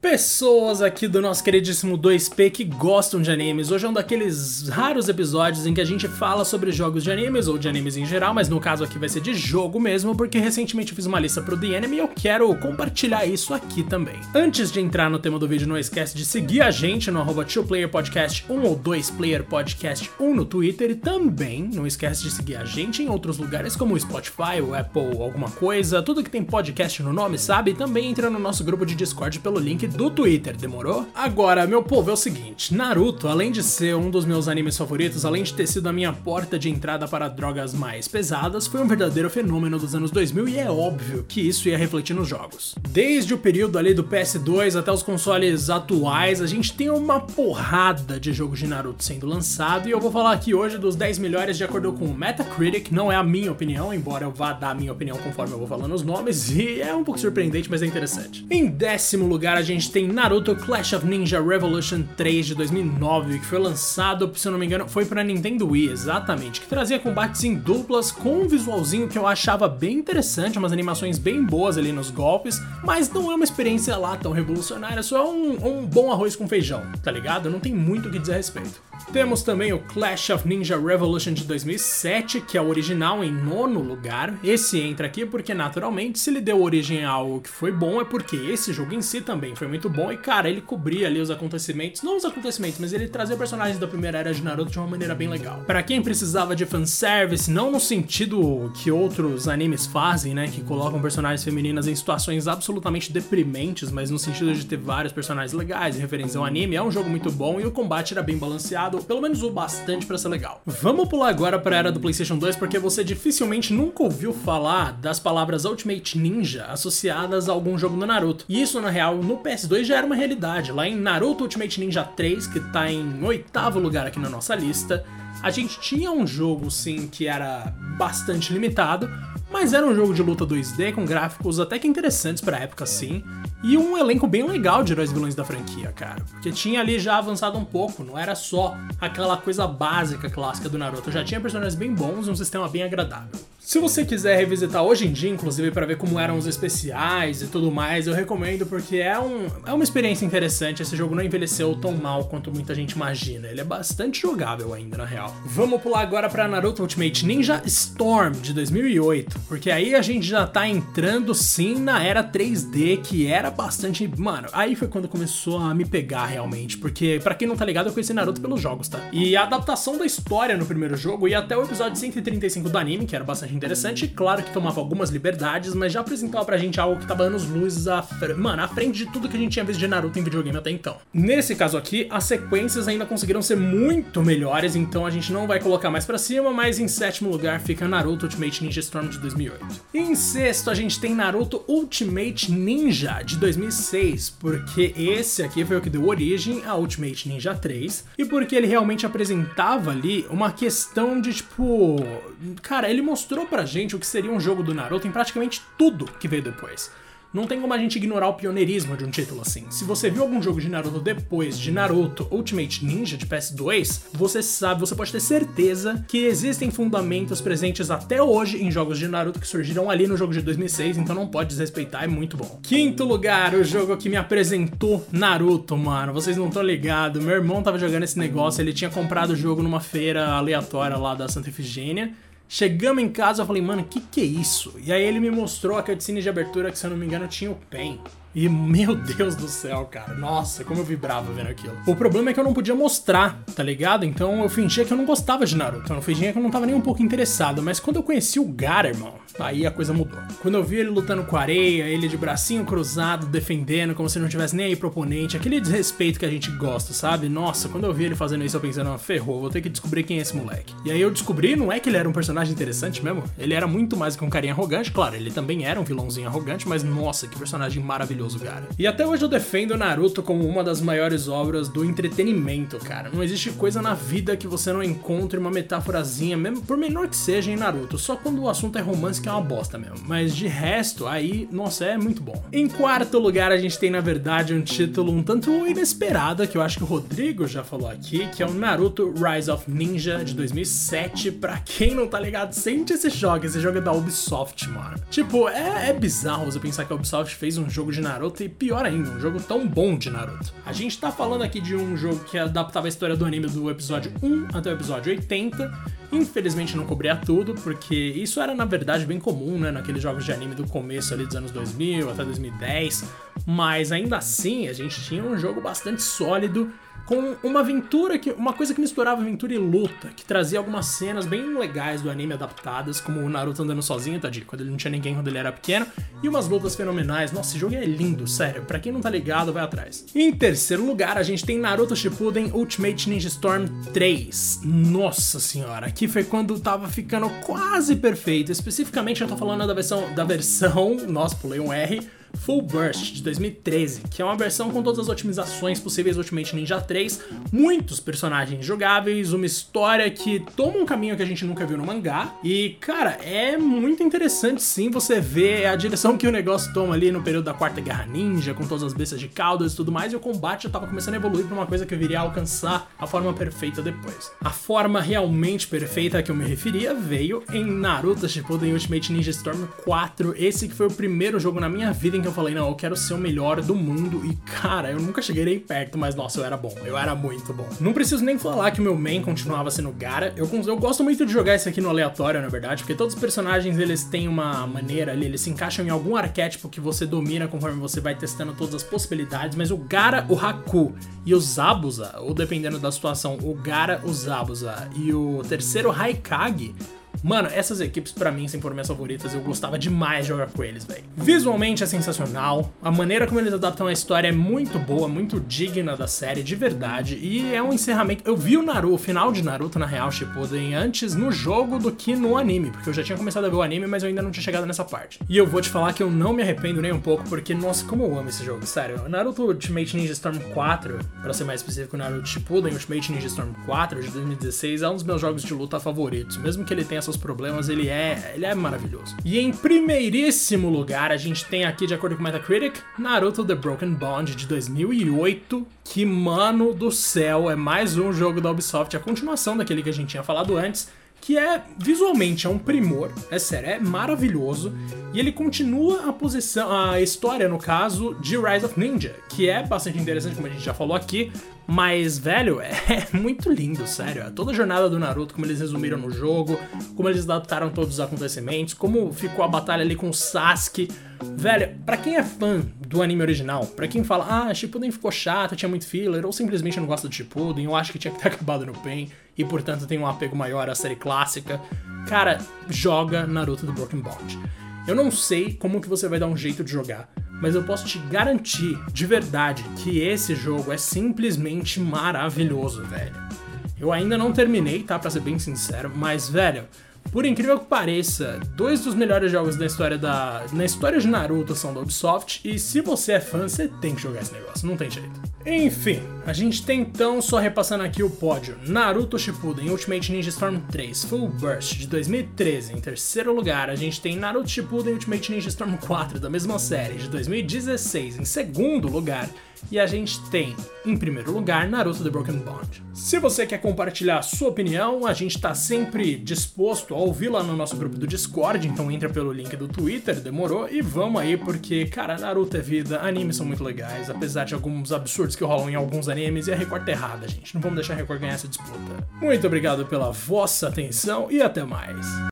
Pessoas aqui do nosso queridíssimo 2P que gostam de animes. Hoje é um daqueles raros episódios em que a gente fala sobre jogos de animes ou de animes em geral, mas no caso aqui vai ser de jogo mesmo, porque recentemente eu fiz uma lista pro The Anime e eu quero compartilhar isso aqui também. Antes de entrar no tema do vídeo, não esquece de seguir a gente no arroba 2playerpodcast 1 ou 2playerpodcast 1 no Twitter e também não esquece de seguir a gente em outros lugares como o Spotify, o Apple, alguma coisa, tudo que tem podcast no nome, sabe? E também entra no nosso grupo de Discord pelo link do Twitter, demorou? Agora, meu povo, é o seguinte: Naruto, além de ser um dos meus animes favoritos, além de ter sido a minha porta de entrada para drogas mais pesadas, foi um verdadeiro fenômeno dos anos 2000 e é óbvio que isso ia refletir nos jogos. Desde o período ali do PS2 até os consoles atuais, a gente tem uma porrada de jogos de Naruto sendo lançado e eu vou falar aqui hoje dos 10 melhores de acordo com o Metacritic, não é a minha opinião, embora eu vá dar a minha opinião conforme eu vou falando os nomes, e é um pouco surpreendente, mas é interessante. Em décimo lugar, a gente gente tem Naruto Clash of Ninja Revolution 3 de 2009, que foi lançado, se eu não me engano, foi para Nintendo Wii, exatamente, que trazia combates em duplas com um visualzinho que eu achava bem interessante, umas animações bem boas ali nos golpes, mas não é uma experiência lá tão revolucionária, só é um, um bom arroz com feijão, tá ligado? Não tem muito o que dizer a respeito. Temos também o Clash of Ninja Revolution de 2007, que é o original em nono lugar. Esse entra aqui porque, naturalmente, se ele deu origem a algo que foi bom, é porque esse jogo em si também foi muito bom. E, cara, ele cobria ali os acontecimentos, não os acontecimentos, mas ele trazia personagens da primeira era de Naruto de uma maneira bem legal. Para quem precisava de fanservice, não no sentido que outros animes fazem, né, que colocam personagens femininas em situações absolutamente deprimentes, mas no sentido de ter vários personagens legais e referência ao anime, é um jogo muito bom e o combate era bem balanceado pelo menos o bastante para ser legal. Vamos pular agora para a era do PlayStation 2 porque você dificilmente nunca ouviu falar das palavras Ultimate Ninja associadas a algum jogo do Naruto. E isso na real no PS2 já era uma realidade. Lá em Naruto Ultimate Ninja 3, que tá em oitavo lugar aqui na nossa lista, a gente tinha um jogo sim que era bastante limitado, mas era um jogo de luta 2D com gráficos até que interessantes pra época, sim. E um elenco bem legal de heróis vilões da franquia, cara. Porque tinha ali já avançado um pouco, não era só aquela coisa básica clássica do Naruto. Já tinha personagens bem bons e um sistema bem agradável. Se você quiser revisitar hoje em dia, inclusive, para ver como eram os especiais e tudo mais, eu recomendo porque é, um, é uma experiência interessante. Esse jogo não envelheceu tão mal quanto muita gente imagina. Ele é bastante jogável ainda, na real. Vamos pular agora para Naruto Ultimate Ninja Storm de 2008, porque aí a gente já tá entrando sim na era 3D, que era bastante. Mano, aí foi quando começou a me pegar realmente, porque para quem não tá ligado, eu conheci Naruto pelos jogos, tá? E a adaptação da história no primeiro jogo e até o episódio 135 do anime, que era bastante interessante. Claro que tomava algumas liberdades, mas já apresentava pra gente algo que tava anos luzes à, mano, à frente de tudo que a gente tinha visto de Naruto em videogame até então. Nesse caso aqui, as sequências ainda conseguiram ser muito melhores, então a gente não vai colocar mais pra cima, mas em sétimo lugar fica Naruto Ultimate Ninja Storm de 2008. E em sexto a gente tem Naruto Ultimate Ninja de 2006, porque esse aqui foi o que deu origem a Ultimate Ninja 3 e porque ele realmente apresentava ali uma questão de tipo, cara, ele mostrou pra gente o que seria um jogo do Naruto em praticamente tudo que veio depois. Não tem como a gente ignorar o pioneirismo de um título assim. Se você viu algum jogo de Naruto depois de Naruto Ultimate Ninja de PS2, você sabe, você pode ter certeza que existem fundamentos presentes até hoje em jogos de Naruto que surgiram ali no jogo de 2006, então não pode desrespeitar, é muito bom. Quinto lugar, o jogo que me apresentou Naruto, mano. Vocês não estão ligados. Meu irmão tava jogando esse negócio, ele tinha comprado o jogo numa feira aleatória lá da Santa Efigênia. Chegamos em casa, eu falei, mano, que que é isso? E aí ele me mostrou a cutscene de abertura que, se eu não me engano, tinha o Pen. E meu Deus do céu, cara. Nossa, como eu vibrava vendo aquilo. O problema é que eu não podia mostrar, tá ligado? Então eu fingia que eu não gostava de Naruto. Eu fingia que eu não tava nem um pouco interessado. Mas quando eu conheci o Gara, irmão, aí a coisa mudou. Quando eu vi ele lutando com areia, ele de bracinho cruzado, defendendo, como se não tivesse nem aí proponente, aquele desrespeito que a gente gosta, sabe? Nossa, quando eu vi ele fazendo isso, eu pensando, ah, ferrou, vou ter que descobrir quem é esse moleque. E aí eu descobri, não é que ele era um personagem interessante mesmo, ele era muito mais que um carinha arrogante, claro, ele também era um vilãozinho arrogante, mas nossa, que personagem maravilhoso cara. E até hoje eu defendo Naruto como uma das maiores obras do entretenimento, cara. Não existe coisa na vida que você não encontre uma metáforazinha, mesmo por menor que seja em Naruto. Só quando o assunto é romance que é uma bosta mesmo. Mas de resto, aí, nossa, é muito bom. Em quarto lugar, a gente tem na verdade um título um tanto inesperado, que eu acho que o Rodrigo já falou aqui, que é o Naruto Rise of Ninja de 2007. Pra quem não tá ligado, sente esse jogo. Esse jogo é da Ubisoft, mano. Tipo, é, é bizarro você pensar que a Ubisoft fez um jogo de Naruto e pior ainda, um jogo tão bom de Naruto. A gente tá falando aqui de um jogo que adaptava a história do anime do episódio 1 até o episódio 80. Infelizmente não cobria tudo, porque isso era na verdade bem comum, né, naqueles jogos de anime do começo ali dos anos 2000 até 2010, mas ainda assim a gente tinha um jogo bastante sólido com uma aventura que uma coisa que misturava aventura e luta, que trazia algumas cenas bem legais do anime adaptadas, como o Naruto andando sozinho, tadinho, quando ele não tinha ninguém quando ele era pequeno, e umas lutas fenomenais. Nossa, esse jogo é lindo, sério. Para quem não tá ligado, vai atrás. Em terceiro lugar, a gente tem Naruto Shippuden Ultimate Ninja Storm 3. Nossa senhora, aqui foi quando tava ficando quase perfeito. Especificamente, eu tô falando da versão da versão, nossa, pulei um R Full Burst de 2013, que é uma versão com todas as otimizações possíveis do Ultimate Ninja 3, muitos personagens jogáveis, uma história que toma um caminho que a gente nunca viu no mangá. E, cara, é muito interessante sim você ver a direção que o negócio toma ali no período da Quarta Guerra Ninja, com todas as bestas de caudas e tudo mais, e o combate já tava começando a evoluir pra uma coisa que eu viria a alcançar a forma perfeita depois. A forma realmente perfeita a que eu me referia veio em Naruto Shippuden Ultimate Ninja Storm 4, esse que foi o primeiro jogo na minha vida em que eu falei, não, eu quero ser o melhor do mundo. E cara, eu nunca cheguei nem perto, mas nossa, eu era bom. Eu era muito bom. Não preciso nem falar que o meu main continuava sendo Gara. Eu, eu gosto muito de jogar esse aqui no aleatório, na verdade, porque todos os personagens eles têm uma maneira ali, eles se encaixam em algum arquétipo que você domina conforme você vai testando todas as possibilidades. Mas o Gara, o Haku e o Zabuza, ou dependendo da situação, o Gara, o Zabuza e o terceiro Haikage Mano, essas equipes para mim sempre foram minhas favoritas, eu gostava demais de jogar com eles, velho. Visualmente é sensacional, a maneira como eles adaptam a história é muito boa, muito digna da série, de verdade, e é um encerramento. Eu vi o Naruto, o final de Naruto na real Shippuden antes no jogo do que no anime, porque eu já tinha começado a ver o anime, mas eu ainda não tinha chegado nessa parte. E eu vou te falar que eu não me arrependo nem um pouco, porque nossa, como eu amo esse jogo, sério. Naruto Ultimate Ninja Storm 4, para ser mais específico, Naruto Shippuden Ultimate Ninja Storm 4 de 2016 é um dos meus jogos de luta favoritos, mesmo que ele tenha seus problemas, ele é, ele é maravilhoso. E em primeiríssimo lugar, a gente tem aqui, de acordo com o Metacritic, Naruto The Broken Bond de 2008, que, mano do céu, é mais um jogo da Ubisoft, a continuação daquele que a gente tinha falado antes, que é visualmente é um primor, é sério, é maravilhoso, e ele continua a posição, a história no caso de Rise of Ninja, que é bastante interessante, como a gente já falou aqui, mas, velho, é muito lindo, sério. É toda a jornada do Naruto, como eles resumiram no jogo, como eles adaptaram todos os acontecimentos, como ficou a batalha ali com o Sasuke. Velho, para quem é fã do anime original, para quem fala, ah, Shippuden ficou chato, tinha muito filler, ou simplesmente não gosta do Shippuden, eu acho que tinha que ter acabado no Pen, e portanto tem um apego maior à série clássica, cara, joga Naruto do Broken Bond. Eu não sei como que você vai dar um jeito de jogar, mas eu posso te garantir, de verdade, que esse jogo é simplesmente maravilhoso, velho. Eu ainda não terminei, tá? Pra ser bem sincero, mas, velho, por incrível que pareça, dois dos melhores jogos da história da na história de Naruto são da Ubisoft e se você é fã, você tem que jogar esse negócio, não tem jeito. Enfim, a gente tem então, só repassando aqui o pódio, Naruto Shippuden Ultimate Ninja Storm 3 Full Burst de 2013 em terceiro lugar, a gente tem Naruto Shippuden Ultimate Ninja Storm 4 da mesma série de 2016 em segundo lugar e a gente tem, em primeiro lugar, Naruto The Broken Bond. Se você quer compartilhar a sua opinião, a gente está sempre disposto a ouvir lá no nosso grupo do Discord, então entra pelo link do Twitter, demorou, e vamos aí, porque, cara, Naruto é vida, animes são muito legais, apesar de alguns absurdos que rolam em alguns animes, e a Record tá errada, gente. Não vamos deixar a Record ganhar essa disputa. Muito obrigado pela vossa atenção e até mais.